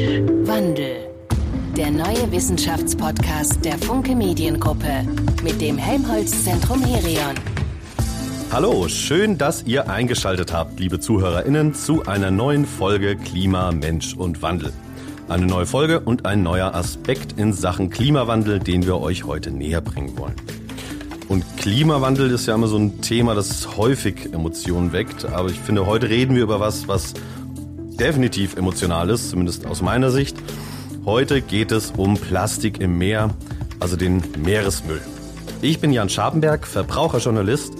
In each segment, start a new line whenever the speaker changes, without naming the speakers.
Mensch Wandel. Der neue Wissenschaftspodcast der Funke Mediengruppe mit dem Helmholtz Zentrum Herion.
Hallo, schön, dass ihr eingeschaltet habt, liebe ZuhörerInnen, zu einer neuen Folge Klima, Mensch und Wandel. Eine neue Folge und ein neuer Aspekt in Sachen Klimawandel, den wir euch heute näher bringen wollen. Und Klimawandel ist ja immer so ein Thema, das häufig Emotionen weckt. Aber ich finde, heute reden wir über was, was definitiv emotional ist, zumindest aus meiner Sicht. Heute geht es um Plastik im Meer, also den Meeresmüll. Ich bin Jan Scharpenberg, Verbraucherjournalist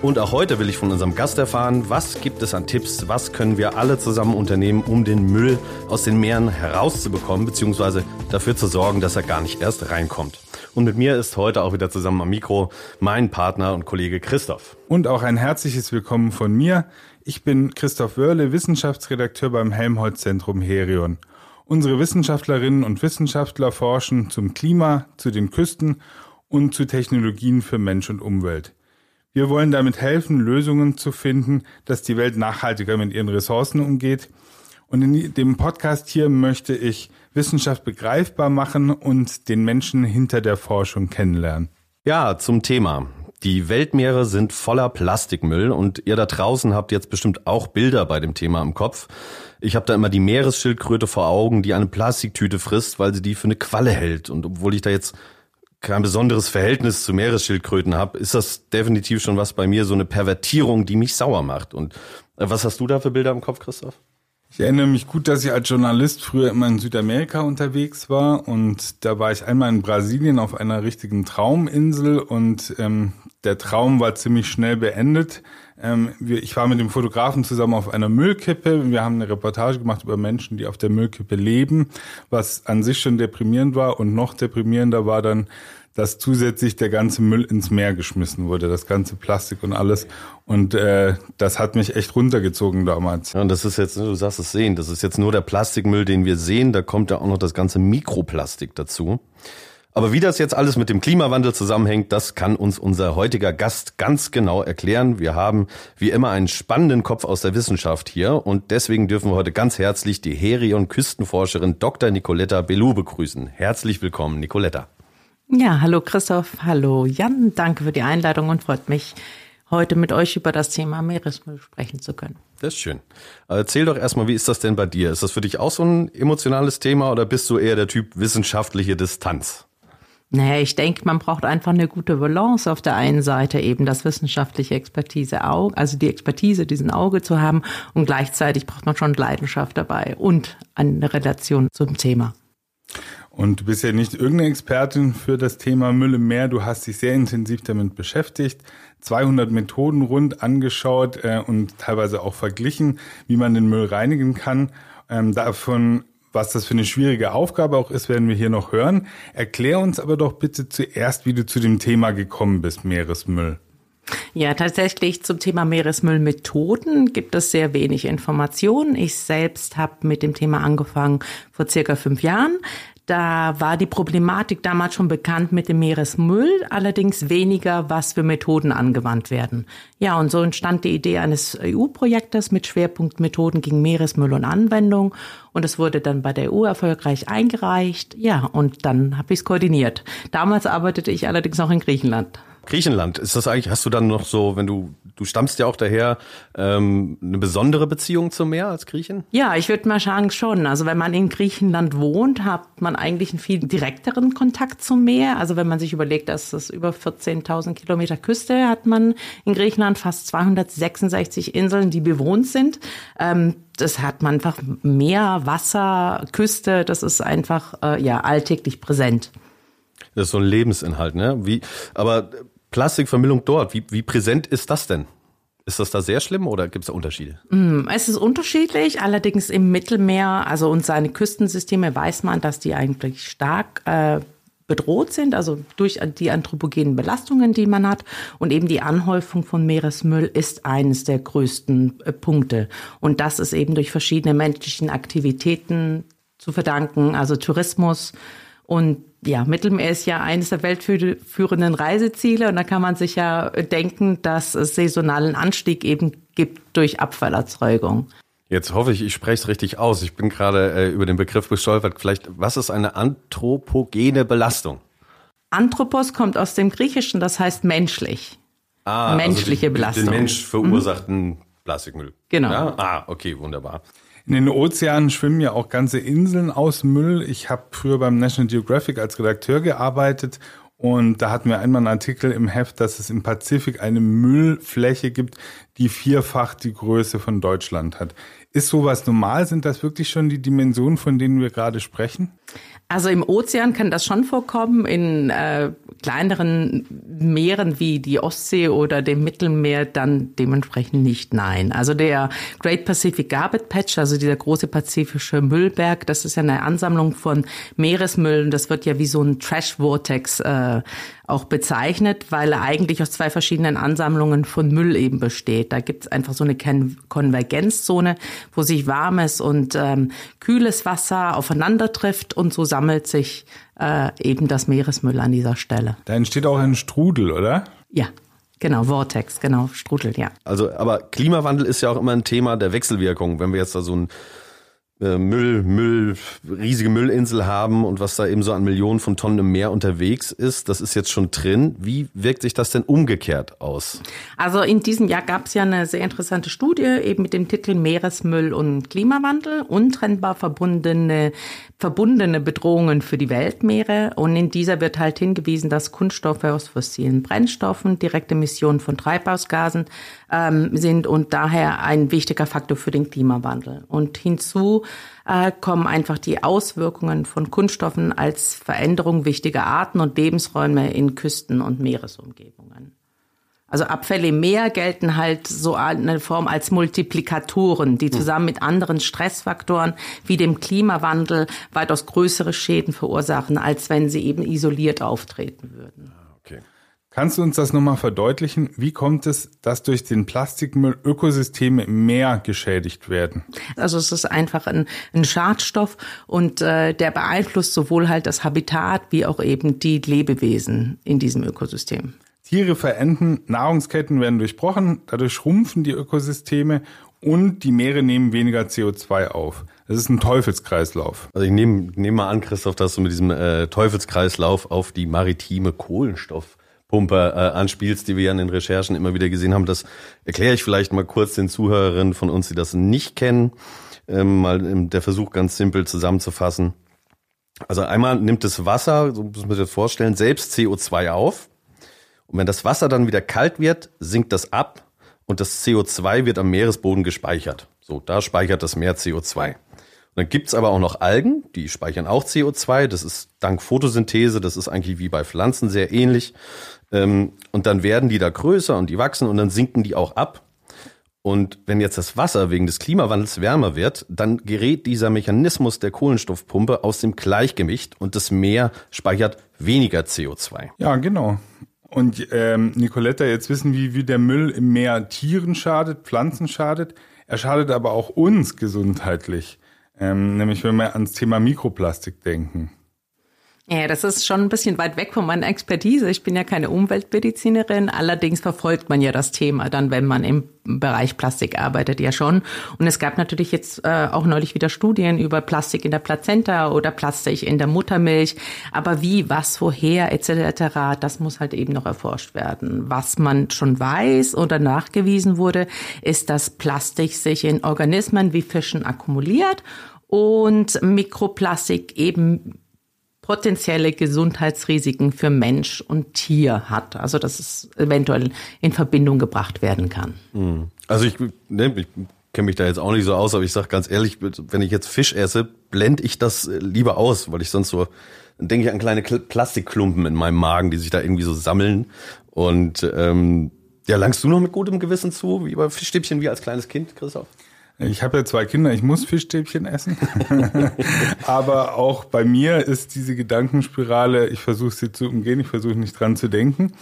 und auch heute will ich von unserem Gast erfahren, was gibt es an Tipps, was können wir alle zusammen unternehmen, um den Müll aus den Meeren herauszubekommen, beziehungsweise dafür zu sorgen, dass er gar nicht erst reinkommt. Und mit mir ist heute auch wieder zusammen am Mikro mein Partner und Kollege Christoph.
Und auch ein herzliches Willkommen von mir. Ich bin Christoph Wörle, Wissenschaftsredakteur beim Helmholtz Zentrum Herion. Unsere Wissenschaftlerinnen und Wissenschaftler forschen zum Klima, zu den Küsten und zu Technologien für Mensch und Umwelt. Wir wollen damit helfen, Lösungen zu finden, dass die Welt nachhaltiger mit ihren Ressourcen umgeht. Und in dem Podcast hier möchte ich Wissenschaft begreifbar machen und den Menschen hinter der Forschung kennenlernen.
Ja, zum Thema. Die Weltmeere sind voller Plastikmüll und ihr da draußen habt jetzt bestimmt auch Bilder bei dem Thema im Kopf. Ich habe da immer die Meeresschildkröte vor Augen, die eine Plastiktüte frisst, weil sie die für eine Qualle hält. Und obwohl ich da jetzt kein besonderes Verhältnis zu Meeresschildkröten habe, ist das definitiv schon was bei mir, so eine Pervertierung, die mich sauer macht. Und äh, was hast du da für Bilder im Kopf, Christoph?
Ich erinnere mich gut, dass ich als Journalist früher immer in Südamerika unterwegs war und da war ich einmal in Brasilien auf einer richtigen Trauminsel und ähm, der Traum war ziemlich schnell beendet. Ähm, ich war mit dem Fotografen zusammen auf einer Müllkippe. Wir haben eine Reportage gemacht über Menschen, die auf der Müllkippe leben, was an sich schon deprimierend war und noch deprimierender war dann dass zusätzlich der ganze Müll ins Meer geschmissen wurde, das ganze Plastik und alles. Und äh, das hat mich echt runtergezogen damals.
Ja, und das ist jetzt, du sagst es sehen, das ist jetzt nur der Plastikmüll, den wir sehen. Da kommt ja auch noch das ganze Mikroplastik dazu. Aber wie das jetzt alles mit dem Klimawandel zusammenhängt, das kann uns unser heutiger Gast ganz genau erklären. Wir haben wie immer einen spannenden Kopf aus der Wissenschaft hier und deswegen dürfen wir heute ganz herzlich die Herion Küstenforscherin Dr. Nicoletta Belou begrüßen. Herzlich willkommen, Nicoletta.
Ja, hallo Christoph, hallo Jan, danke für die Einladung und freut mich, heute mit euch über das Thema Meeresmüll sprechen zu können.
Das ist schön. Erzähl doch erstmal, wie ist das denn bei dir? Ist das für dich auch so ein emotionales Thema oder bist du eher der Typ wissenschaftliche Distanz?
Naja, ich denke, man braucht einfach eine gute Balance. Auf der einen Seite eben das wissenschaftliche Expertise, also die Expertise, diesen Auge zu haben und gleichzeitig braucht man schon Leidenschaft dabei und eine Relation zum Thema.
Und du bist ja nicht irgendeine Expertin für das Thema Müll im Meer. Du hast dich sehr intensiv damit beschäftigt, 200 Methoden rund angeschaut äh, und teilweise auch verglichen, wie man den Müll reinigen kann. Ähm, davon, was das für eine schwierige Aufgabe auch ist, werden wir hier noch hören. Erklär uns aber doch bitte zuerst, wie du zu dem Thema gekommen bist, Meeresmüll.
Ja, tatsächlich zum Thema Meeresmüllmethoden gibt es sehr wenig Informationen. Ich selbst habe mit dem Thema angefangen vor circa fünf Jahren. Da war die Problematik damals schon bekannt mit dem Meeresmüll, allerdings weniger, was für Methoden angewandt werden. Ja, und so entstand die Idee eines EU-Projektes mit Schwerpunkt Methoden gegen Meeresmüll und Anwendung. Und es wurde dann bei der EU erfolgreich eingereicht. Ja, und dann habe ich es koordiniert. Damals arbeitete ich allerdings noch in Griechenland.
Griechenland, ist das eigentlich, hast du dann noch so, wenn du, du stammst ja auch daher, ähm, eine besondere Beziehung zum Meer als Griechen?
Ja, ich würde mal sagen schon. Also wenn man in Griechenland wohnt, hat man eigentlich einen viel direkteren Kontakt zum Meer. Also wenn man sich überlegt, dass es über 14.000 Kilometer Küste hat man in Griechenland fast 266 Inseln, die bewohnt sind. Ähm, das hat man einfach Meer, Wasser, Küste, das ist einfach äh, ja alltäglich präsent.
Das ist so ein Lebensinhalt, ne? Wie, aber Plastikvermüllung dort, wie, wie präsent ist das denn? Ist das da sehr schlimm oder gibt es da Unterschiede?
Mm, es ist unterschiedlich, allerdings im Mittelmeer, also und seine Küstensysteme weiß man, dass die eigentlich stark äh, bedroht sind, also durch die anthropogenen Belastungen, die man hat. Und eben die Anhäufung von Meeresmüll ist eines der größten äh, Punkte. Und das ist eben durch verschiedene menschlichen Aktivitäten zu verdanken, also Tourismus, und ja, Mittelmeer ist ja eines der weltführenden Reiseziele und da kann man sich ja denken, dass es saisonalen Anstieg eben gibt durch Abfallerzeugung.
Jetzt hoffe ich, ich spreche es richtig aus. Ich bin gerade äh, über den Begriff gestolpert. Vielleicht, was ist eine anthropogene Belastung?
Anthropos kommt aus dem Griechischen, das heißt menschlich. Ah, Menschliche also die, Belastung.
Den Mensch verursachten mhm. Plastikmüll.
Genau.
Ja? Ah, okay, wunderbar.
In den Ozeanen schwimmen ja auch ganze Inseln aus Müll. Ich habe früher beim National Geographic als Redakteur gearbeitet und da hatten wir einmal einen Artikel im Heft, dass es im Pazifik eine Müllfläche gibt, die vierfach die Größe von Deutschland hat. Ist sowas normal? Sind das wirklich schon die Dimensionen, von denen wir gerade sprechen?
Also im Ozean kann das schon vorkommen, in äh, kleineren Meeren wie die Ostsee oder dem Mittelmeer dann dementsprechend nicht. Nein. Also der Great Pacific Garbage Patch, also dieser große pazifische Müllberg, das ist ja eine Ansammlung von Meeresmüll. Das wird ja wie so ein Trash Vortex äh, auch bezeichnet, weil er eigentlich aus zwei verschiedenen Ansammlungen von Müll eben besteht. Da gibt es einfach so eine Konvergenzzone, wo sich warmes und ähm, kühles Wasser aufeinander trifft und so sammelt sich äh, eben das Meeresmüll an dieser Stelle.
Da entsteht auch ein Strudel, oder?
Ja. Genau, Vortex, genau, Strudel, ja.
Also, aber Klimawandel ist ja auch immer ein Thema der Wechselwirkung. Wenn wir jetzt da so ein Müll, Müll, riesige Müllinsel haben und was da eben so an Millionen von Tonnen im Meer unterwegs ist, das ist jetzt schon drin. Wie wirkt sich das denn umgekehrt aus?
Also in diesem Jahr gab es ja eine sehr interessante Studie eben mit dem Titel Meeresmüll und Klimawandel, untrennbar verbundene verbundene Bedrohungen für die Weltmeere. Und in dieser wird halt hingewiesen, dass Kunststoffe aus fossilen Brennstoffen, direkte Emissionen von Treibhausgasen ähm, sind und daher ein wichtiger Faktor für den Klimawandel. Und hinzu äh, kommen einfach die Auswirkungen von Kunststoffen als Veränderung wichtiger Arten und Lebensräume in Küsten- und Meeresumgebungen. Also Abfälle im Meer gelten halt so eine Form als Multiplikatoren, die zusammen mit anderen Stressfaktoren wie dem Klimawandel weitaus größere Schäden verursachen, als wenn sie eben isoliert auftreten würden.
Kannst du uns das nochmal verdeutlichen? Wie kommt es, dass durch den Plastikmüll Ökosysteme im Meer geschädigt werden?
Also es ist einfach ein, ein Schadstoff und äh, der beeinflusst sowohl halt das Habitat wie auch eben die Lebewesen in diesem Ökosystem.
Tiere verenden, Nahrungsketten werden durchbrochen, dadurch schrumpfen die Ökosysteme und die Meere nehmen weniger CO2 auf. Das ist ein Teufelskreislauf.
Also ich nehme nehm mal an, Christoph, dass du mit diesem äh, Teufelskreislauf auf die maritime Kohlenstoffpumpe äh, anspielst, die wir ja in den Recherchen immer wieder gesehen haben. Das erkläre ich vielleicht mal kurz den Zuhörerinnen von uns, die das nicht kennen, ähm, mal der Versuch ganz simpel zusammenzufassen. Also einmal nimmt das Wasser, so muss man sich das vorstellen, selbst CO2 auf und wenn das Wasser dann wieder kalt wird, sinkt das ab und das CO2 wird am Meeresboden gespeichert. So, da speichert das Meer CO2. Dann gibt's aber auch noch Algen, die speichern auch CO2. Das ist dank Photosynthese, das ist eigentlich wie bei Pflanzen sehr ähnlich. Ähm, und dann werden die da größer und die wachsen und dann sinken die auch ab. Und wenn jetzt das Wasser wegen des Klimawandels wärmer wird, dann gerät dieser Mechanismus der Kohlenstoffpumpe aus dem Gleichgewicht und das Meer speichert weniger CO2.
Ja, genau. Und ähm, Nicoletta, jetzt wissen wir, wie der Müll im Meer Tieren schadet, Pflanzen schadet. Er schadet aber auch uns gesundheitlich. Ähm, nämlich wenn wir ans Thema Mikroplastik denken.
Ja, das ist schon ein bisschen weit weg von meiner Expertise. Ich bin ja keine Umweltmedizinerin. Allerdings verfolgt man ja das Thema dann, wenn man im Bereich Plastik arbeitet, ja schon. Und es gab natürlich jetzt äh, auch neulich wieder Studien über Plastik in der Plazenta oder Plastik in der Muttermilch. Aber wie, was, woher etc., das muss halt eben noch erforscht werden. Was man schon weiß oder nachgewiesen wurde, ist, dass Plastik sich in Organismen wie Fischen akkumuliert und Mikroplastik eben potenzielle Gesundheitsrisiken für Mensch und Tier hat. Also dass es eventuell in Verbindung gebracht werden kann.
Hm. Also ich, ne, ich kenne mich da jetzt auch nicht so aus, aber ich sage ganz ehrlich, wenn ich jetzt Fisch esse, blende ich das lieber aus, weil ich sonst so, dann denke ich an kleine Plastikklumpen in meinem Magen, die sich da irgendwie so sammeln. Und ähm, ja, langst du noch mit gutem Gewissen zu, wie bei Fischstäbchen wie als kleines Kind, Christoph?
Ich habe ja zwei Kinder, ich muss Fischstäbchen essen. aber auch bei mir ist diese Gedankenspirale, ich versuche sie zu umgehen, ich versuche nicht dran zu denken.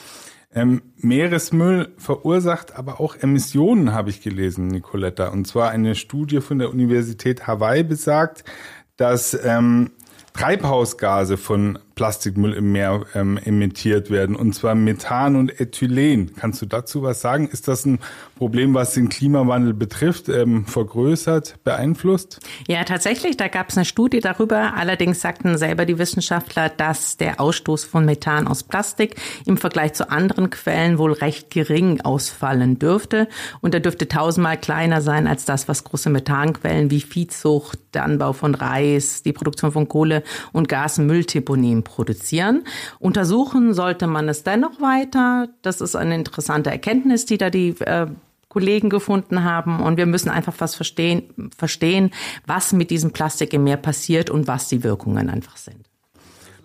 Ähm, Meeresmüll verursacht aber auch Emissionen, habe ich gelesen, Nicoletta. Und zwar eine Studie von der Universität Hawaii besagt, dass ähm, Treibhausgase von Plastikmüll im Meer ähm, emittiert werden, und zwar Methan und Ethylen. Kannst du dazu was sagen? Ist das ein Problem, was den Klimawandel betrifft, ähm, vergrößert, beeinflusst?
Ja, tatsächlich, da gab es eine Studie darüber. Allerdings sagten selber die Wissenschaftler, dass der Ausstoß von Methan aus Plastik im Vergleich zu anderen Quellen wohl recht gering ausfallen dürfte. Und er dürfte tausendmal kleiner sein als das, was große Methanquellen wie Viehzucht, der Anbau von Reis, die Produktion von Kohle und Gas, Mülldeponien produzieren. Untersuchen sollte man es dennoch weiter. Das ist eine interessante Erkenntnis, die da die äh, Kollegen gefunden haben. Und wir müssen einfach was verstehen, verstehen, was mit diesem Plastik im Meer passiert und was die Wirkungen einfach sind.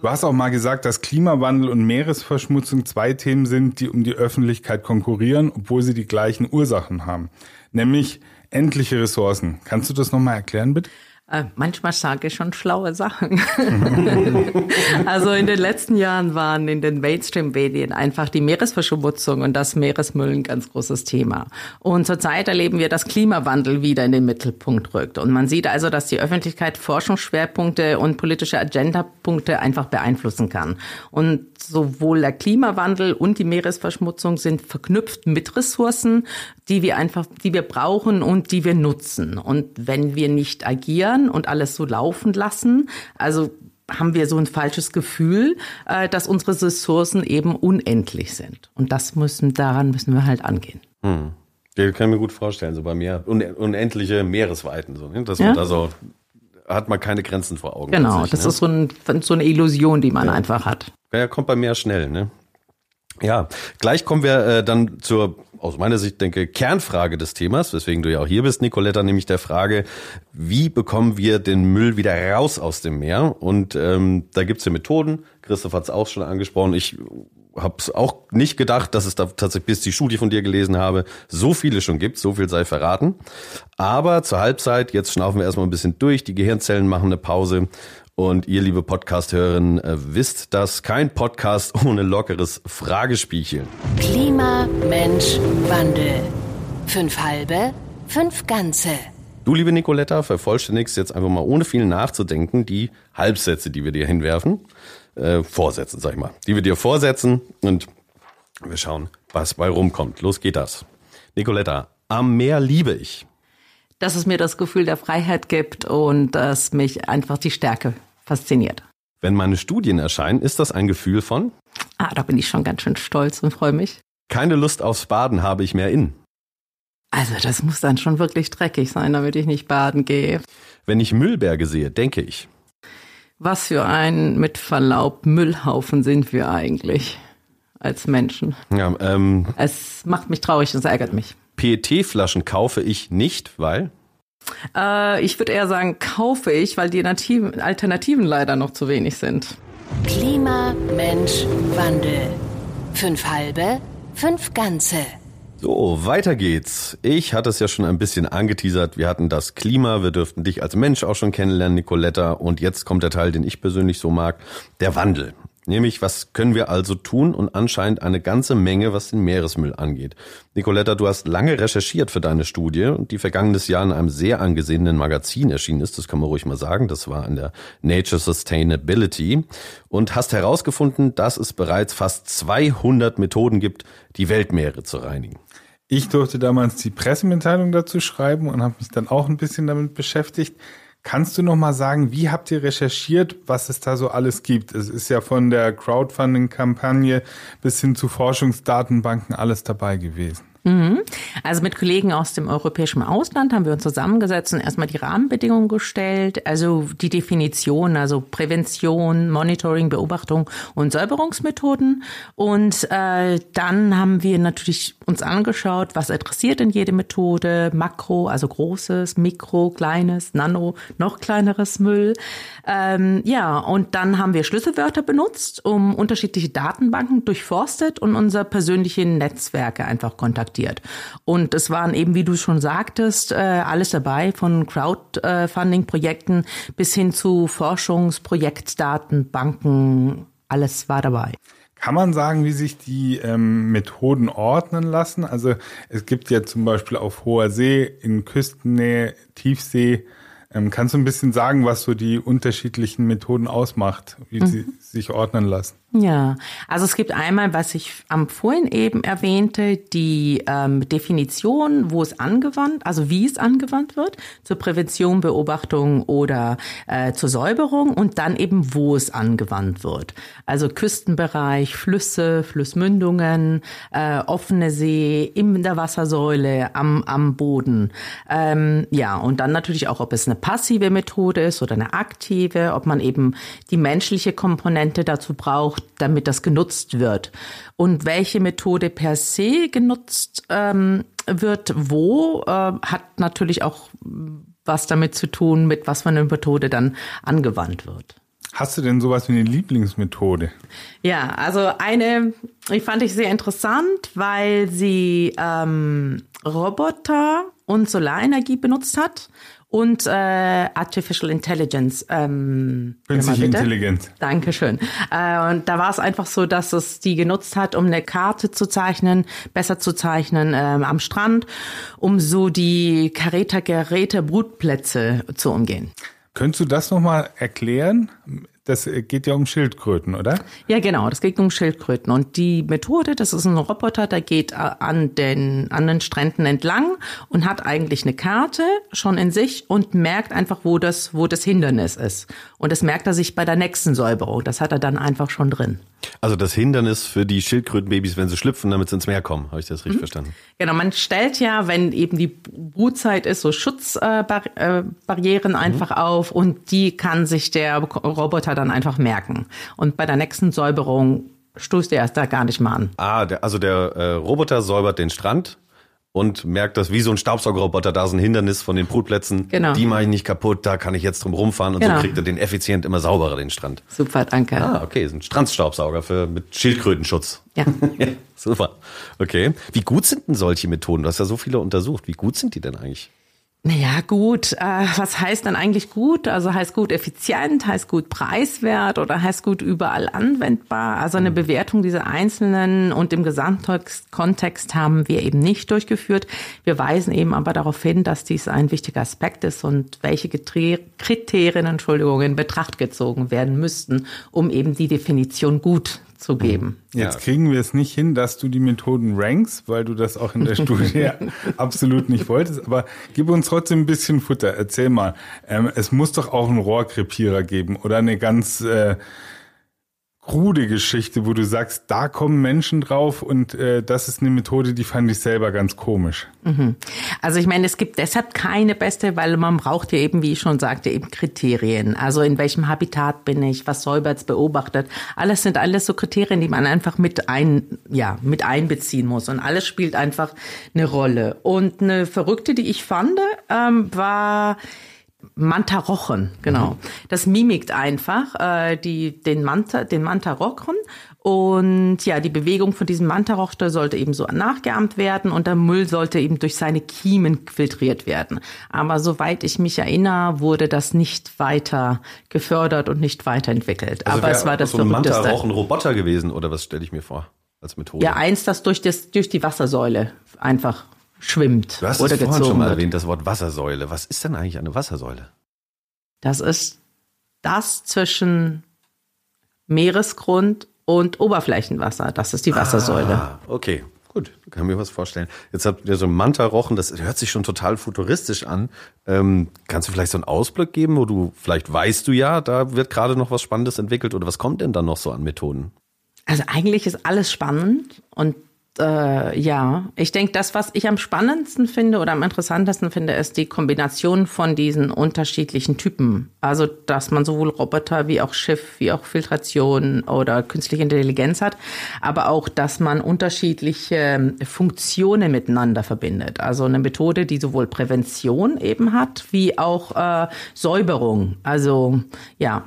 Du hast auch mal gesagt, dass Klimawandel und Meeresverschmutzung zwei Themen sind, die um die Öffentlichkeit konkurrieren, obwohl sie die gleichen Ursachen haben. Nämlich endliche Ressourcen. Kannst du das nochmal erklären, bitte?
Äh, manchmal sage ich schon schlaue Sachen. also in den letzten Jahren waren in den Mainstream-Medien einfach die Meeresverschmutzung und das Meeresmüll ein ganz großes Thema. Und zurzeit erleben wir, dass Klimawandel wieder in den Mittelpunkt rückt. Und man sieht also, dass die Öffentlichkeit Forschungsschwerpunkte und politische Agendapunkte einfach beeinflussen kann. Und sowohl der Klimawandel und die Meeresverschmutzung sind verknüpft mit Ressourcen, die wir einfach, die wir brauchen und die wir nutzen. Und wenn wir nicht agieren und alles so laufen lassen, also haben wir so ein falsches Gefühl, äh, dass unsere Ressourcen eben unendlich sind. Und das müssen, daran müssen wir halt angehen. Hm.
Das kann ich mir gut vorstellen, so bei mir. Unendliche Meeresweiten, so, ne? dass ja? man da so hat man keine Grenzen vor Augen.
Genau, sich, das ne? ist so, ein, so, eine Illusion, die man ja. einfach hat.
Ja, kommt bei mir schnell, ne? Ja, gleich kommen wir äh, dann zur, aus meiner Sicht denke, Kernfrage des Themas, weswegen du ja auch hier bist, Nicoletta, nämlich der Frage, wie bekommen wir den Müll wieder raus aus dem Meer? Und ähm, da gibt's ja Methoden, Christoph hat es auch schon angesprochen, ich habe es auch nicht gedacht, dass es da tatsächlich, bis die Studie von dir gelesen habe, so viele schon gibt, so viel sei verraten. Aber zur Halbzeit, jetzt schnaufen wir erstmal ein bisschen durch, die Gehirnzellen machen eine Pause und ihr, liebe Podcast-Hörerinnen, äh, wisst, dass kein Podcast ohne lockeres Fragespielchen.
Klima, Mensch, Wandel. Fünf halbe, fünf ganze.
Du, liebe Nicoletta, vervollständigst jetzt einfach mal ohne viel nachzudenken die Halbsätze, die wir dir hinwerfen. Äh, vorsetzen, sag ich mal. Die wir dir vorsetzen und wir schauen, was bei rumkommt. Los geht das. Nicoletta, am Meer liebe ich.
Dass es mir das Gefühl der Freiheit gibt und dass mich einfach die Stärke fasziniert.
Wenn meine Studien erscheinen, ist das ein Gefühl von?
Ah, da bin ich schon ganz schön stolz und freue mich.
Keine Lust aufs Baden habe ich mehr in.
Also das muss dann schon wirklich dreckig sein, damit ich nicht baden gehe.
Wenn ich Müllberge sehe, denke ich.
Was für ein, mit Verlaub, Müllhaufen sind wir eigentlich als Menschen.
Ja, ähm,
es macht mich traurig, es ärgert mich.
PET-Flaschen kaufe ich nicht, weil?
Äh, ich würde eher sagen, kaufe ich, weil die Alternativen leider noch zu wenig sind.
Klima, Mensch, Wandel. Fünf halbe, fünf ganze.
So, weiter geht's. Ich hatte es ja schon ein bisschen angeteasert. Wir hatten das Klima, wir dürften dich als Mensch auch schon kennenlernen, Nicoletta. Und jetzt kommt der Teil, den ich persönlich so mag, der Wandel. Nämlich, was können wir also tun? Und anscheinend eine ganze Menge, was den Meeresmüll angeht. Nicoletta, du hast lange recherchiert für deine Studie, die vergangenes Jahr in einem sehr angesehenen Magazin erschienen ist. Das kann man ruhig mal sagen. Das war in der Nature Sustainability. Und hast herausgefunden, dass es bereits fast 200 Methoden gibt, die Weltmeere zu reinigen.
Ich durfte damals die Pressemitteilung dazu schreiben und habe mich dann auch ein bisschen damit beschäftigt. Kannst du noch mal sagen, wie habt ihr recherchiert, was es da so alles gibt? Es ist ja von der Crowdfunding-Kampagne bis hin zu Forschungsdatenbanken alles dabei gewesen.
Mhm. Also mit Kollegen aus dem europäischen Ausland haben wir uns zusammengesetzt und erstmal die Rahmenbedingungen gestellt, also die Definition, also Prävention, Monitoring, Beobachtung und Säuberungsmethoden. Und äh, dann haben wir natürlich uns angeschaut, was interessiert denn jede Methode, Makro, also großes, Mikro, kleines, Nano, noch kleineres Müll. Ähm, ja, und dann haben wir Schlüsselwörter benutzt, um unterschiedliche Datenbanken durchforstet und unser persönliche Netzwerke einfach kontaktiert kontaktiert. Und es waren eben, wie du schon sagtest, äh, alles dabei, von Crowdfunding-Projekten bis hin zu Forschungsprojektdatenbanken. Alles war dabei.
Kann man sagen, wie sich die ähm, Methoden ordnen lassen? Also es gibt ja zum Beispiel auf hoher See, in Küstennähe, Tiefsee Ähm, kannst du ein bisschen sagen, was so die unterschiedlichen Methoden ausmacht, wie mhm. sie sich ordnen lassen?
Ja, also es gibt einmal, was ich am vorhin eben erwähnte, die ähm, Definition, wo es angewandt, also wie es angewandt wird, zur Prävention, Beobachtung oder äh, zur Säuberung und dann eben, wo es angewandt wird. Also Küstenbereich, Flüsse, Flussmündungen, äh, offene See, in der Wassersäule, am, am Boden. Ähm, ja, und dann natürlich auch, ob es eine passive Methode ist oder eine aktive, ob man eben die menschliche Komponente dazu braucht, damit das genutzt wird. Und welche Methode per se genutzt ähm, wird, wo, äh, hat natürlich auch was damit zu tun, mit was für eine Methode dann angewandt wird.
Hast du denn sowas wie eine Lieblingsmethode?
Ja, also eine, ich fand ich sehr interessant, weil sie ähm, Roboter und Solarenergie benutzt hat und äh, Artificial Intelligence. Ähm,
Künstliche Intelligenz.
Dankeschön. Äh, und da war es einfach so, dass es die genutzt hat, um eine Karte zu zeichnen, besser zu zeichnen ähm, am Strand, um so die Carreta-Geräte Brutplätze zu umgehen.
Könntest du das nochmal erklären? Das geht ja um Schildkröten, oder?
Ja, genau, das geht um Schildkröten. Und die Methode, das ist ein Roboter, der geht an den, an den Stränden entlang und hat eigentlich eine Karte schon in sich und merkt einfach, wo das, wo das Hindernis ist. Und das merkt er sich bei der nächsten Säuberung. Das hat er dann einfach schon drin.
Also das Hindernis für die Schildkrötenbabys, wenn sie schlüpfen, damit sie ins Meer kommen. Habe ich das richtig mhm. verstanden?
Genau, man stellt ja, wenn eben die Brutzeit ist, so Schutzbarrieren äh, einfach mhm. auf und die kann sich der Roboter Roboter dann einfach merken. Und bei der nächsten Säuberung stoßt er erst da gar nicht mal an.
Ah, der, also der äh, Roboter säubert den Strand und merkt, dass wie so ein Staubsaugerroboter da ist ein Hindernis von den Brutplätzen. Genau. Die mache ich nicht kaputt, da kann ich jetzt drum rumfahren und genau. so kriegt er den effizient immer sauberer, den Strand.
Super, danke.
Ah, okay, ist ein Strandstaubsauger für, mit Schildkrötenschutz.
Ja.
Super. Okay. Wie gut sind denn solche Methoden? Du hast ja so viele untersucht. Wie gut sind die denn eigentlich?
Naja, gut. Äh, was heißt dann eigentlich gut? Also heißt gut effizient, heißt gut preiswert oder heißt gut überall anwendbar? Also eine Bewertung dieser einzelnen und im Gesamtkontext haben wir eben nicht durchgeführt. Wir weisen eben aber darauf hin, dass dies ein wichtiger Aspekt ist und welche Kriterien, Entschuldigung, in Betracht gezogen werden müssten, um eben die Definition gut zu geben.
Jetzt kriegen wir es nicht hin, dass du die Methoden rankst, weil du das auch in der Studie absolut nicht wolltest. Aber gib uns trotzdem ein bisschen Futter. Erzähl mal. Ähm, es muss doch auch einen Rohrkrepierer geben oder eine ganz äh, krude Geschichte, wo du sagst, da kommen Menschen drauf und äh, das ist eine Methode, die fand ich selber ganz komisch.
Mhm. Also ich meine, es gibt deshalb keine beste, weil man braucht ja eben, wie ich schon sagte, eben Kriterien. Also in welchem Habitat bin ich, was säubert's beobachtet. Alles sind alles so Kriterien, die man einfach mit ein, ja, mit einbeziehen muss. Und alles spielt einfach eine Rolle. Und eine verrückte, die ich fand, ähm, war Mantarochen, genau. Mhm. Das mimikt einfach äh, die, den, Manta, den Mantarochen. Und ja, die Bewegung von diesem Mantarochter sollte eben so nachgeahmt werden und der Müll sollte eben durch seine Kiemen filtriert werden. Aber soweit ich mich erinnere, wurde das nicht weiter gefördert und nicht weiterentwickelt. Also Aber es war das
so ein Mantarochen-Roboter gewesen oder was stelle ich mir vor als Methode?
Ja, eins, das durch, das durch die Wassersäule einfach schwimmt.
Du hast oder es vorhin schon mal wird. erwähnt, das Wort Wassersäule. Was ist denn eigentlich eine Wassersäule?
Das ist das zwischen Meeresgrund und Oberflächenwasser. Das ist die Wassersäule.
Ah, okay. Gut, kann mir was vorstellen. Jetzt habt ihr so ein Manta-Rochen, das hört sich schon total futuristisch an. Ähm, kannst du vielleicht so einen Ausblick geben, wo du, vielleicht weißt du ja, da wird gerade noch was Spannendes entwickelt oder was kommt denn dann noch so an Methoden?
Also eigentlich ist alles spannend und äh, ja, ich denke, das, was ich am spannendsten finde oder am interessantesten finde, ist die Kombination von diesen unterschiedlichen Typen. Also, dass man sowohl Roboter wie auch Schiff, wie auch Filtration oder künstliche Intelligenz hat, aber auch, dass man unterschiedliche Funktionen miteinander verbindet. Also eine Methode, die sowohl Prävention eben hat, wie auch äh, Säuberung. Also ja,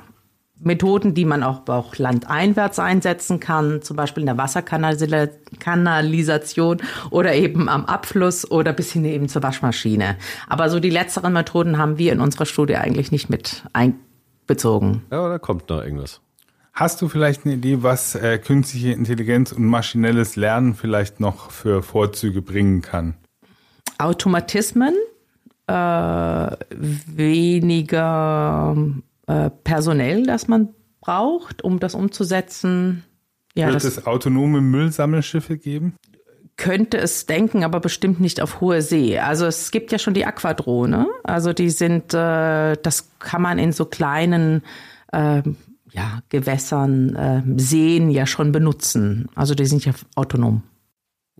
Methoden, die man auch, auch landeinwärts einsetzen kann, zum Beispiel in der Wasserkanalisation oder eben am Abfluss oder bis hin eben zur Waschmaschine. Aber so die letzteren Methoden haben wir in unserer Studie eigentlich nicht mit einbezogen.
Ja, da kommt noch irgendwas.
Hast du vielleicht eine Idee, was äh, künstliche Intelligenz und maschinelles Lernen vielleicht noch für Vorzüge bringen kann?
Automatismen äh, weniger äh, personell, das man braucht, um das umzusetzen.
Ja, Wird es autonome Müllsammelschiffe geben?
könnte es denken, aber bestimmt nicht auf hoher See. Also es gibt ja schon die Aquadrohne. Also die sind, äh, das kann man in so kleinen äh, ja, Gewässern, äh, Seen ja schon benutzen. Also die sind ja autonom.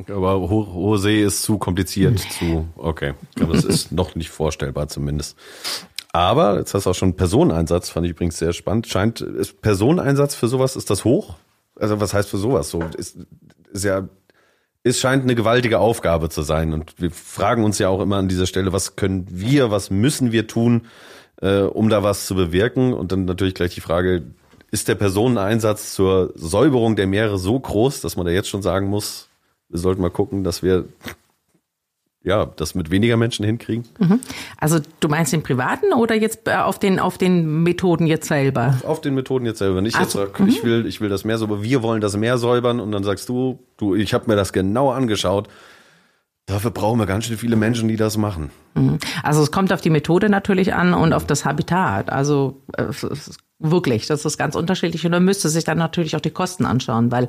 Aber Ho hohe See ist zu kompliziert, zu, okay. Aber das ist noch nicht vorstellbar zumindest. Aber, jetzt hast du auch schon Personeneinsatz, fand ich übrigens sehr spannend. Scheint, ist Personeneinsatz für sowas, ist das hoch? Also was heißt für sowas so? Ist, ist ja, es scheint eine gewaltige Aufgabe zu sein. Und wir fragen uns ja auch immer an dieser Stelle, was können wir, was müssen wir tun, äh, um da was zu bewirken? Und dann natürlich gleich die Frage, ist der Personeneinsatz zur Säuberung der Meere so groß, dass man da jetzt schon sagen muss, wir sollten mal gucken, dass wir ja, das mit weniger Menschen hinkriegen. Mhm.
Also du meinst den privaten oder jetzt äh, auf den auf den Methoden jetzt selber?
Auf, auf den Methoden jetzt selber. Nicht also, jetzt sag, ich mhm. will ich will das Meer säubern, wir wollen das Meer säubern und dann sagst du, du ich habe mir das genau angeschaut. Dafür brauchen wir ganz schön viele Menschen, die das machen.
Mhm. Also es kommt auf die Methode natürlich an und auf das Habitat. Also äh, wirklich, das ist ganz unterschiedlich und man müsste sich dann natürlich auch die Kosten anschauen, weil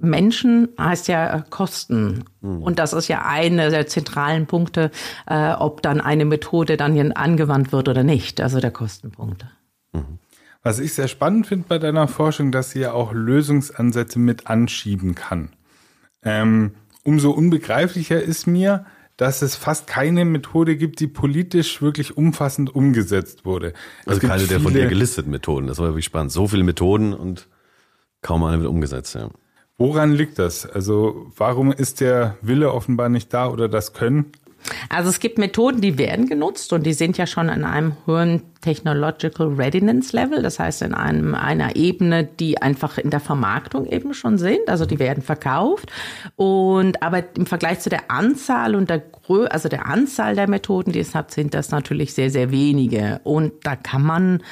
Menschen heißt ja äh, Kosten. Mhm. Und das ist ja einer der zentralen Punkte, äh, ob dann eine Methode dann hier angewandt wird oder nicht. Also der Kostenpunkt.
Mhm. Was ich sehr spannend finde bei deiner Forschung, dass sie ja auch Lösungsansätze mit anschieben kann. Ähm, umso unbegreiflicher ist mir, dass es fast keine Methode gibt, die politisch wirklich umfassend umgesetzt wurde.
Also keine der von dir gelisteten Methoden. Das war wirklich spannend. So viele Methoden und kaum eine wird umgesetzt, ja.
Woran liegt das? Also warum ist der Wille offenbar nicht da oder das Können?
Also es gibt Methoden, die werden genutzt und die sind ja schon in einem hohen Technological Readiness Level, das heißt in einem, einer Ebene, die einfach in der Vermarktung eben schon sind, also die werden verkauft und aber im Vergleich zu der Anzahl und der Grö also der Anzahl der Methoden, die es hat, sind das natürlich sehr, sehr wenige und da kann man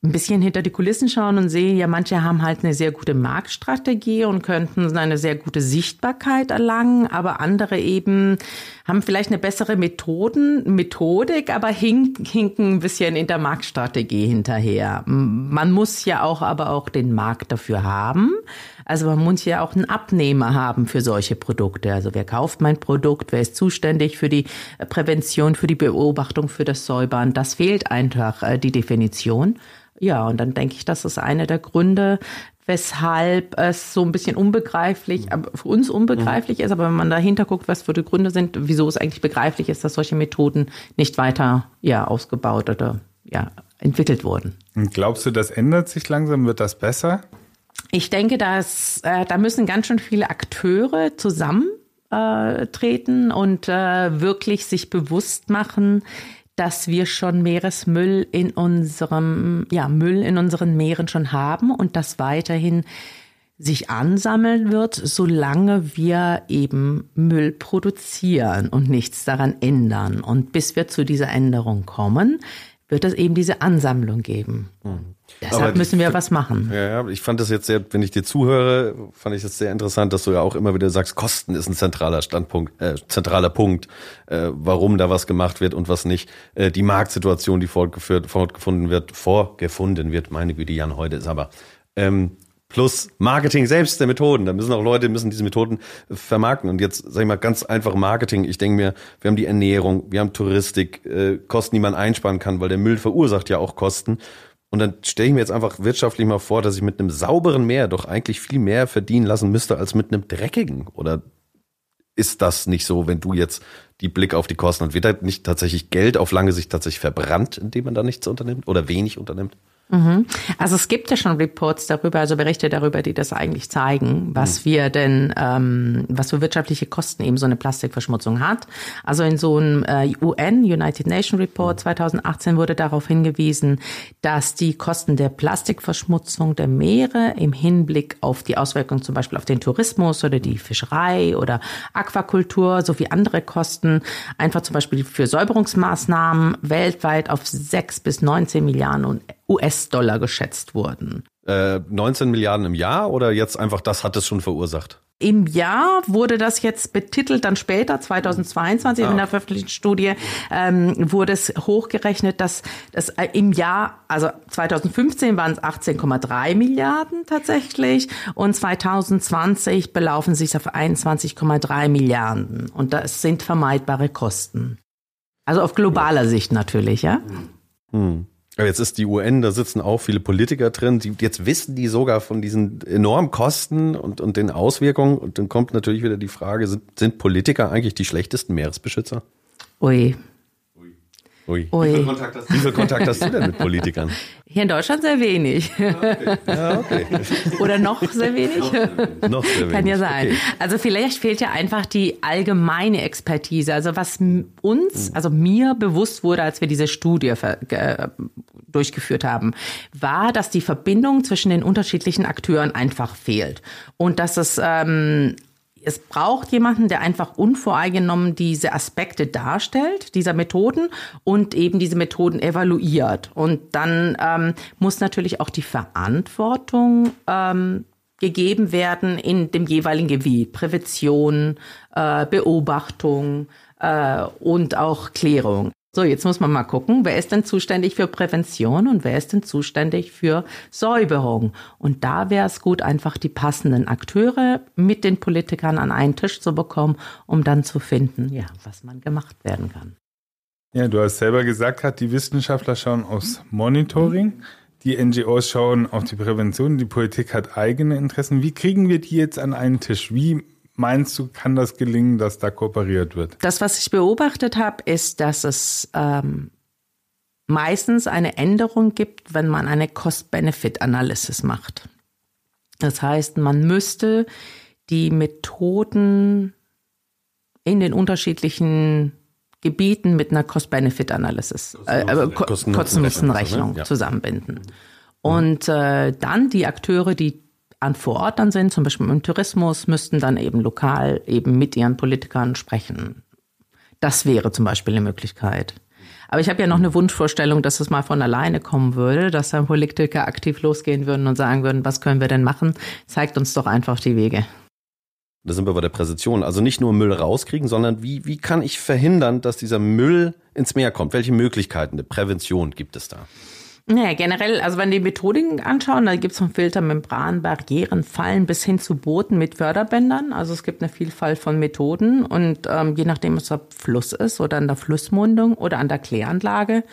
ein bisschen hinter die Kulissen schauen und sehen, ja, manche haben halt eine sehr gute Marktstrategie und könnten eine sehr gute Sichtbarkeit erlangen, aber andere eben haben vielleicht eine bessere Methoden, Methodik, aber hink, hinken ein bisschen in der Marktstrategie hinterher. Man muss ja auch aber auch den Markt dafür haben. Also man muss ja auch einen Abnehmer haben für solche Produkte. Also wer kauft mein Produkt? Wer ist zuständig für die Prävention, für die Beobachtung, für das Säubern? Das fehlt einfach äh, die Definition. Ja, und dann denke ich, das ist einer der Gründe, weshalb es so ein bisschen unbegreiflich, mhm. für uns unbegreiflich mhm. ist, aber wenn man dahinter guckt, was für die Gründe sind, wieso es eigentlich begreiflich ist, dass solche Methoden nicht weiter ja, ausgebaut oder ja, entwickelt wurden.
Und glaubst du, das ändert sich langsam? Wird das besser?
Ich denke, dass äh, da müssen ganz schön viele Akteure zusammentreten äh, und äh, wirklich sich bewusst machen, dass wir schon Meeresmüll in unserem, ja, Müll in unseren Meeren schon haben und das weiterhin sich ansammeln wird, solange wir eben Müll produzieren und nichts daran ändern. Und bis wir zu dieser Änderung kommen, wird es eben diese Ansammlung geben. Mhm. Deshalb die, müssen wir was machen.
Ja, ja, ich fand das jetzt sehr, wenn ich dir zuhöre, fand ich das sehr interessant, dass du ja auch immer wieder sagst, Kosten ist ein zentraler Standpunkt, äh, zentraler Punkt, äh, warum da was gemacht wird und was nicht. Äh, die Marktsituation, die fortgeführt, fortgefunden wird, vorgefunden wird, meine Güte, Jan, heute ist aber. Ähm, plus Marketing selbst der Methoden. Da müssen auch Leute müssen diese Methoden vermarkten. Und jetzt sage ich mal ganz einfach Marketing. Ich denke mir, wir haben die Ernährung, wir haben Touristik, äh, Kosten, die man einsparen kann, weil der Müll verursacht ja auch Kosten. Und dann stelle ich mir jetzt einfach wirtschaftlich mal vor, dass ich mit einem sauberen Meer doch eigentlich viel mehr verdienen lassen müsste als mit einem dreckigen. Oder ist das nicht so, wenn du jetzt die Blick auf die Kosten und wird da nicht tatsächlich Geld auf lange Sicht tatsächlich verbrannt, indem man da nichts unternimmt oder wenig unternimmt?
Mhm. Also es gibt ja schon Reports darüber, also Berichte darüber, die das eigentlich zeigen, was mhm. wir denn, ähm, was für wirtschaftliche Kosten eben so eine Plastikverschmutzung hat. Also in so einem äh, UN, United Nations Report 2018 mhm. wurde darauf hingewiesen, dass die Kosten der Plastikverschmutzung der Meere im Hinblick auf die Auswirkungen zum Beispiel auf den Tourismus oder die Fischerei oder Aquakultur sowie andere Kosten einfach zum Beispiel für Säuberungsmaßnahmen weltweit auf sechs bis 19 Milliarden US-Dollar geschätzt wurden.
Äh, 19 Milliarden im Jahr oder jetzt einfach, das hat es schon verursacht?
Im Jahr wurde das jetzt betitelt, dann später, 2022, ah. in der veröffentlichten Studie, ähm, wurde es hochgerechnet, dass das äh, im Jahr, also 2015 waren es 18,3 Milliarden tatsächlich und 2020 belaufen sich auf 21,3 Milliarden. Und das sind vermeidbare Kosten. Also auf globaler Sicht natürlich, ja.
Hm. Jetzt ist die UN, da sitzen auch viele Politiker drin, die, jetzt wissen die sogar von diesen enormen Kosten und, und den Auswirkungen. Und dann kommt natürlich wieder die Frage, sind, sind Politiker eigentlich die schlechtesten Meeresbeschützer?
Ui,
Ui. Ui. Wie, viel Kontakt hast, wie viel Kontakt hast du denn mit Politikern?
Hier in Deutschland sehr wenig. Okay. Ja, okay. Oder noch sehr wenig? noch sehr wenig. Kann ja sein. Okay. Also vielleicht fehlt ja einfach die allgemeine Expertise. Also was uns, hm. also mir bewusst wurde, als wir diese Studie durchgeführt haben, war, dass die Verbindung zwischen den unterschiedlichen Akteuren einfach fehlt. Und dass es ähm, es braucht jemanden, der einfach unvoreingenommen diese Aspekte darstellt, dieser Methoden und eben diese Methoden evaluiert. Und dann ähm, muss natürlich auch die Verantwortung ähm, gegeben werden in dem jeweiligen Gebiet. Prävention, äh, Beobachtung äh, und auch Klärung. So, jetzt muss man mal gucken, wer ist denn zuständig für Prävention und wer ist denn zuständig für Säuberung. Und da wäre es gut, einfach die passenden Akteure mit den Politikern an einen Tisch zu bekommen, um dann zu finden, ja, was man gemacht werden kann.
Ja, du hast selber gesagt, hat die Wissenschaftler schauen aufs Monitoring, die NGOs schauen auf die Prävention, die Politik hat eigene Interessen. Wie kriegen wir die jetzt an einen Tisch? Wie meinst du, kann das gelingen, dass da kooperiert wird?
Das, was ich beobachtet habe, ist, dass es ähm, meistens eine Änderung gibt, wenn man eine Cost-Benefit-Analysis macht. Das heißt, man müsste die Methoden in den unterschiedlichen Gebieten mit einer Cost-Benefit-Analysis, äh, äh, Kosten-Nutzen-Rechnung ja. zusammenbinden. Und äh, dann die Akteure, die an vor Ort dann sind, zum Beispiel im Tourismus, müssten dann eben lokal eben mit ihren Politikern sprechen. Das wäre zum Beispiel eine Möglichkeit. Aber ich habe ja noch eine Wunschvorstellung, dass es mal von alleine kommen würde, dass dann Politiker aktiv losgehen würden und sagen würden, was können wir denn machen? Zeigt uns doch einfach die Wege.
Da sind wir bei der Präsentation. Also nicht nur Müll rauskriegen, sondern wie, wie kann ich verhindern, dass dieser Müll ins Meer kommt? Welche Möglichkeiten der Prävention gibt es da?
Naja, generell, also wenn die Methodiken anschauen, da gibt es von Filtermembran, Barrieren, Fallen bis hin zu Booten mit Förderbändern. Also es gibt eine Vielfalt von Methoden und ähm, je nachdem, was der Fluss ist oder an der Flussmundung oder an der Kläranlage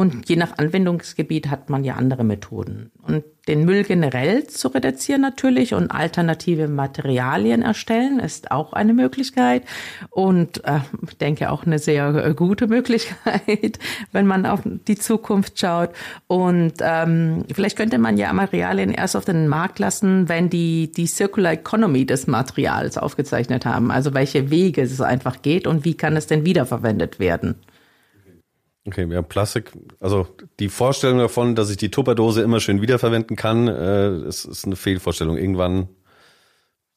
und je nach Anwendungsgebiet hat man ja andere Methoden. Und den Müll generell zu reduzieren natürlich und alternative Materialien erstellen ist auch eine Möglichkeit und äh, ich denke auch eine sehr äh, gute Möglichkeit, wenn man auf die Zukunft schaut. Und ähm, vielleicht könnte man ja Materialien erst auf den Markt lassen, wenn die die Circular Economy des Materials aufgezeichnet haben, also welche Wege es einfach geht und wie kann es denn wiederverwendet werden.
Okay, ja, Plastik, also die Vorstellung davon, dass ich die Tupperdose immer schön wiederverwenden kann, äh, ist, ist eine Fehlvorstellung. Irgendwann,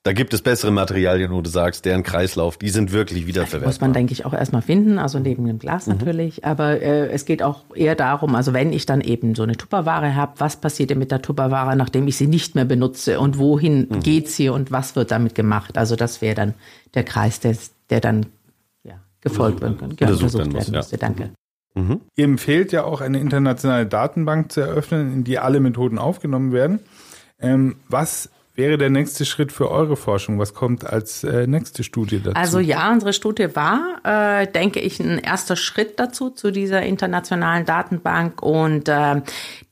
da gibt es bessere Materialien, wo du sagst, deren Kreislauf, die sind wirklich wiederverwendbar.
Muss man, denke ich, auch erstmal finden, also neben dem Glas mhm. natürlich. Aber äh, es geht auch eher darum, also wenn ich dann eben so eine Tupperware habe, was passiert denn mit der Tupperware, nachdem ich sie nicht mehr benutze und wohin mhm. geht sie und was wird damit gemacht? Also das wäre dann der Kreis, der, der dann ja, gefolgt werden kann. Ja, untersucht werden muss, müsste. Danke.
Mhm. Ihr empfehlt ja auch eine internationale Datenbank zu eröffnen, in die alle Methoden aufgenommen werden. Ähm, was wäre der nächste Schritt für eure Forschung? Was kommt als äh, nächste Studie dazu?
Also ja, unsere Studie war, äh, denke ich, ein erster Schritt dazu, zu dieser internationalen Datenbank. Und äh,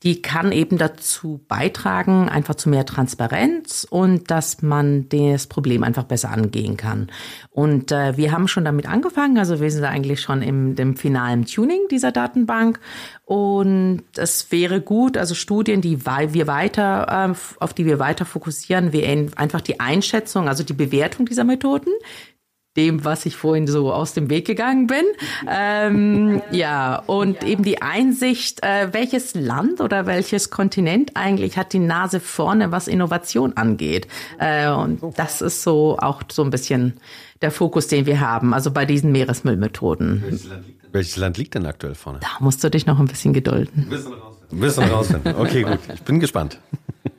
die kann eben dazu beitragen, einfach zu mehr Transparenz und dass man das Problem einfach besser angehen kann. Und äh, wir haben schon damit angefangen, also wir sind eigentlich schon im dem finalen Tuning dieser Datenbank. Und es wäre gut, also Studien, die wir weiter, äh, auf die wir weiter fokussieren, wir einfach die Einschätzung, also die Bewertung dieser Methoden, dem, was ich vorhin so aus dem Weg gegangen bin. Ähm, ja, und ja. eben die Einsicht, äh, welches Land oder welches Kontinent eigentlich hat die Nase vorne, was Innovation angeht. Äh, und das ist so auch so ein bisschen der Fokus, den wir haben, also bei diesen Meeresmüllmethoden.
Welches Land liegt denn, Welches Land liegt denn aktuell vorne?
Da musst du dich noch ein bisschen gedulden.
Ein bisschen rausfinden. Ein bisschen rausfinden. Okay, gut. Ich bin gespannt.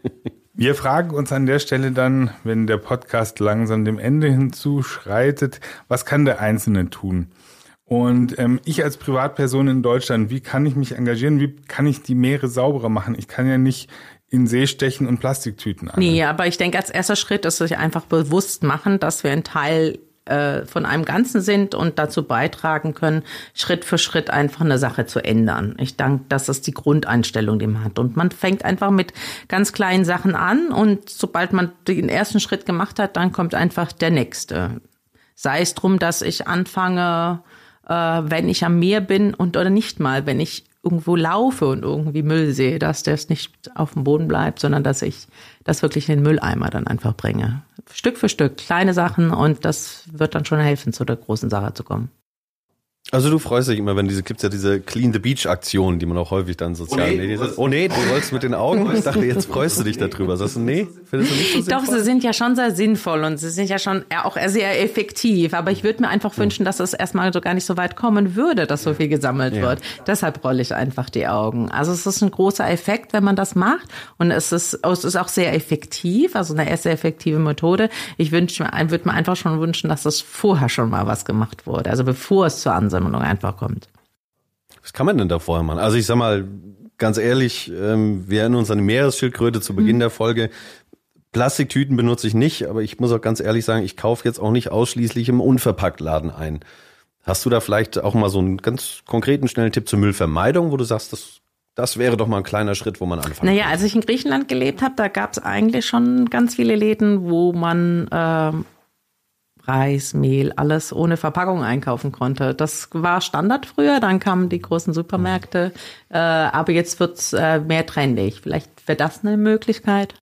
Wir fragen uns an der Stelle dann, wenn der Podcast langsam dem Ende hinzuschreitet, was kann der Einzelne tun? Und ähm, ich als Privatperson in Deutschland, wie kann ich mich engagieren? Wie kann ich die Meere sauberer machen? Ich kann ja nicht in See stechen und Plastiktüten
an. Nee, aber ich denke, als erster Schritt ist sich einfach bewusst machen, dass wir ein Teil äh, von einem Ganzen sind und dazu beitragen können, Schritt für Schritt einfach eine Sache zu ändern. Ich denke, das ist die Grundeinstellung, die man hat. Und man fängt einfach mit ganz kleinen Sachen an und sobald man den ersten Schritt gemacht hat, dann kommt einfach der nächste. Sei es drum, dass ich anfange, äh, wenn ich am Meer bin und oder nicht mal, wenn ich irgendwo laufe und irgendwie Müll sehe, dass das nicht auf dem Boden bleibt, sondern dass ich das wirklich in den Mülleimer dann einfach bringe. Stück für Stück, kleine Sachen und das wird dann schon helfen, zu der großen Sache zu kommen.
Also du freust dich immer, wenn diese gibt's ja diese Clean the Beach Aktionen, die man auch häufig dann sozialen oh nee, Medien. Oh nee, du rollst mit den Augen. Ich dachte, jetzt freust du dich darüber. Sagst du, nee,
findest du nicht so sinnvoll? Doch, sie sind ja schon sehr sinnvoll und sie sind ja schon auch sehr effektiv. Aber ich würde mir einfach wünschen, dass es erstmal so gar nicht so weit kommen würde, dass so viel gesammelt ja. wird. Deshalb rolle ich einfach die Augen. Also es ist ein großer Effekt, wenn man das macht und es ist, es ist auch sehr effektiv, also eine erste effektive Methode. Ich wünsche mir, würde mir einfach schon wünschen, dass es vorher schon mal was gemacht wurde, also bevor es zur Ansammlung Versammlung einfach kommt.
Was kann man denn da vorher machen? Also ich sag mal, ganz ehrlich, ähm, wir erinnern uns an die Meeresschildkröte zu Beginn mhm. der Folge. Plastiktüten benutze ich nicht, aber ich muss auch ganz ehrlich sagen, ich kaufe jetzt auch nicht ausschließlich im Unverpacktladen ein. Hast du da vielleicht auch mal so einen ganz konkreten, schnellen Tipp zur Müllvermeidung, wo du sagst, das, das wäre doch mal ein kleiner Schritt, wo man anfangen
Naja, als ich in Griechenland gelebt habe, da gab es eigentlich schon ganz viele Läden, wo man äh, Reis, Mehl, alles ohne Verpackung einkaufen konnte. Das war Standard früher, dann kamen die großen Supermärkte, äh, aber jetzt wird's äh, mehr trendig. Vielleicht wäre das eine Möglichkeit.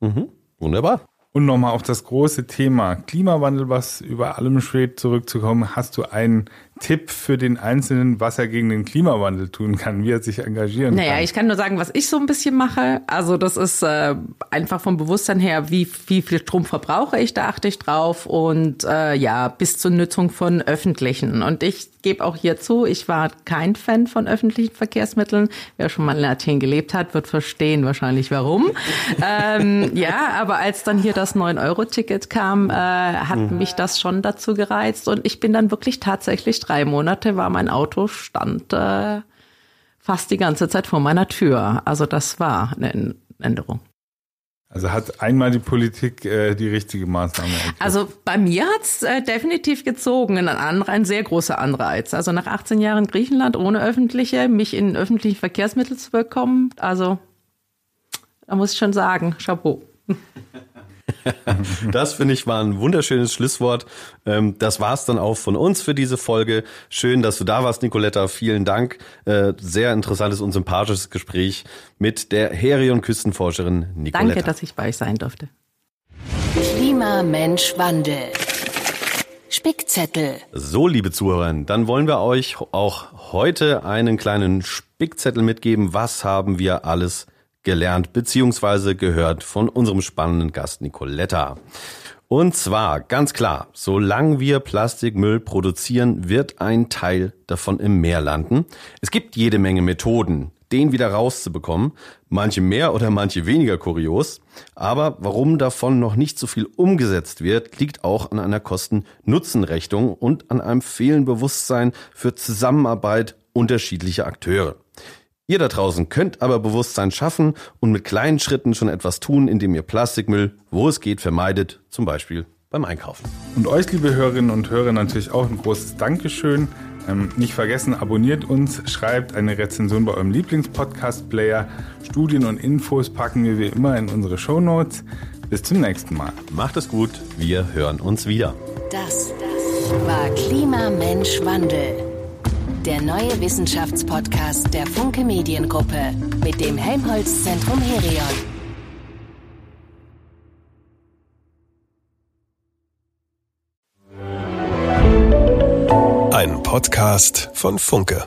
Mhm. Wunderbar.
Und nochmal auf das große Thema Klimawandel, was über allem schwebt, zurückzukommen. Hast du einen Tipp für den Einzelnen, was er gegen den Klimawandel tun kann, wie er sich engagieren
naja,
kann?
Naja, ich kann nur sagen, was ich so ein bisschen mache. Also das ist äh, einfach vom Bewusstsein her, wie, wie viel Strom verbrauche ich, da achte ich drauf. Und äh, ja, bis zur Nutzung von öffentlichen. Und ich gebe auch hier zu, ich war kein Fan von öffentlichen Verkehrsmitteln. Wer schon mal in Athen gelebt hat, wird verstehen wahrscheinlich warum. ähm, ja, aber als dann hier das 9-Euro-Ticket kam, äh, hat mhm. mich das schon dazu gereizt. Und ich bin dann wirklich tatsächlich drei Monate war mein Auto stand äh, fast die ganze Zeit vor meiner Tür. Also das war eine Änderung.
Also hat einmal die Politik äh, die richtige Maßnahme
ergriffen? Also bei mir hat's äh, definitiv gezogen, ein, anderer, ein sehr großer Anreiz. Also nach 18 Jahren Griechenland ohne öffentliche, mich in öffentliche Verkehrsmittel zu bekommen, also da muss ich schon sagen, Chapeau.
das finde ich war ein wunderschönes Schlusswort. Ähm, das war's dann auch von uns für diese Folge. Schön, dass du da warst, Nicoletta. Vielen Dank. Äh, sehr interessantes und sympathisches Gespräch mit der Herion Küstenforscherin Nicoletta.
Danke, dass ich bei euch sein durfte.
Klima, Mensch, Wandel. Spickzettel.
So, liebe Zuhörer, dann wollen wir euch auch heute einen kleinen Spickzettel mitgeben. Was haben wir alles gelernt bzw. gehört von unserem spannenden Gast Nicoletta. Und zwar ganz klar, solange wir Plastikmüll produzieren, wird ein Teil davon im Meer landen. Es gibt jede Menge Methoden, den wieder rauszubekommen, manche mehr oder manche weniger kurios, aber warum davon noch nicht so viel umgesetzt wird, liegt auch an einer Kosten-Nutzen-Rechnung und an einem fehlenden Bewusstsein für Zusammenarbeit unterschiedlicher Akteure. Ihr da draußen könnt aber Bewusstsein schaffen und mit kleinen Schritten schon etwas tun, indem ihr Plastikmüll, wo es geht, vermeidet, zum Beispiel beim Einkaufen.
Und euch, liebe Hörerinnen und Hörer, natürlich auch ein großes Dankeschön. Ähm, nicht vergessen, abonniert uns, schreibt eine Rezension bei eurem Lieblingspodcast-Player. Studien und Infos packen wir wie immer in unsere Show Notes. Bis zum nächsten Mal.
Macht es gut, wir hören uns wieder.
Das, das war Klima, Mensch, Wandel der neue Wissenschaftspodcast der Funke Mediengruppe mit dem Helmholtz Zentrum Herion.
Ein Podcast von Funke.